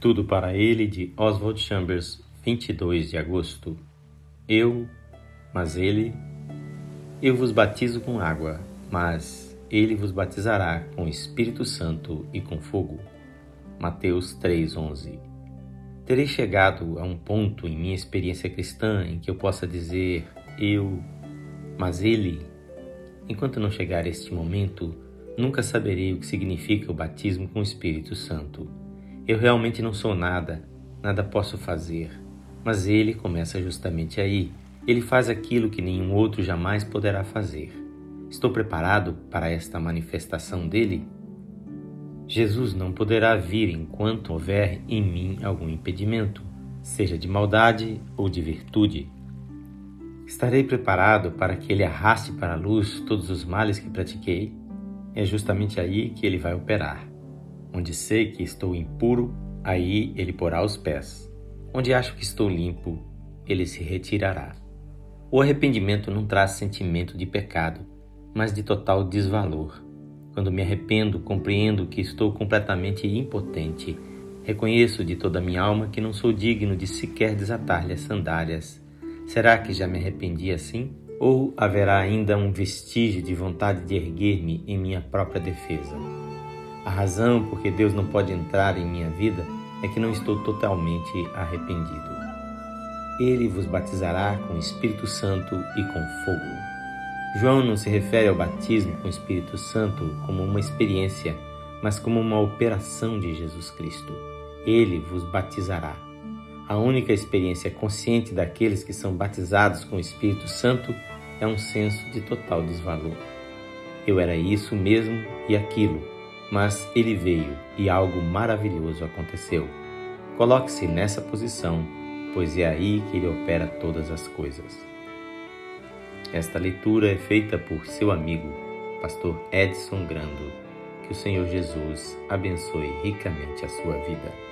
Tudo para ele de Oswald Chambers, 22 de agosto. Eu, mas ele, eu vos batizo com água, mas ele vos batizará com Espírito Santo e com fogo. Mateus 3:11. Terei chegado a um ponto em minha experiência cristã em que eu possa dizer eu, mas ele. Enquanto não chegar este momento, nunca saberei o que significa o batismo com o Espírito Santo. Eu realmente não sou nada, nada posso fazer. Mas ele começa justamente aí. Ele faz aquilo que nenhum outro jamais poderá fazer. Estou preparado para esta manifestação dele? Jesus não poderá vir enquanto houver em mim algum impedimento, seja de maldade ou de virtude. Estarei preparado para que ele arraste para a luz todos os males que pratiquei? É justamente aí que ele vai operar. Onde sei que estou impuro, aí ele porá os pés. Onde acho que estou limpo, ele se retirará. O arrependimento não traz sentimento de pecado, mas de total desvalor. Quando me arrependo, compreendo que estou completamente impotente. Reconheço de toda a minha alma que não sou digno de sequer desatar-lhe as sandálias. Será que já me arrependi assim? Ou haverá ainda um vestígio de vontade de erguer-me em minha própria defesa? A razão por que Deus não pode entrar em minha vida é que não estou totalmente arrependido. Ele vos batizará com o Espírito Santo e com fogo. João não se refere ao batismo com o Espírito Santo como uma experiência, mas como uma operação de Jesus Cristo. Ele vos batizará. A única experiência consciente daqueles que são batizados com o Espírito Santo é um senso de total desvalor. Eu era isso mesmo e aquilo, mas ele veio e algo maravilhoso aconteceu. Coloque-se nessa posição, pois é aí que ele opera todas as coisas. Esta leitura é feita por seu amigo, pastor Edson Grando. Que o Senhor Jesus abençoe ricamente a sua vida.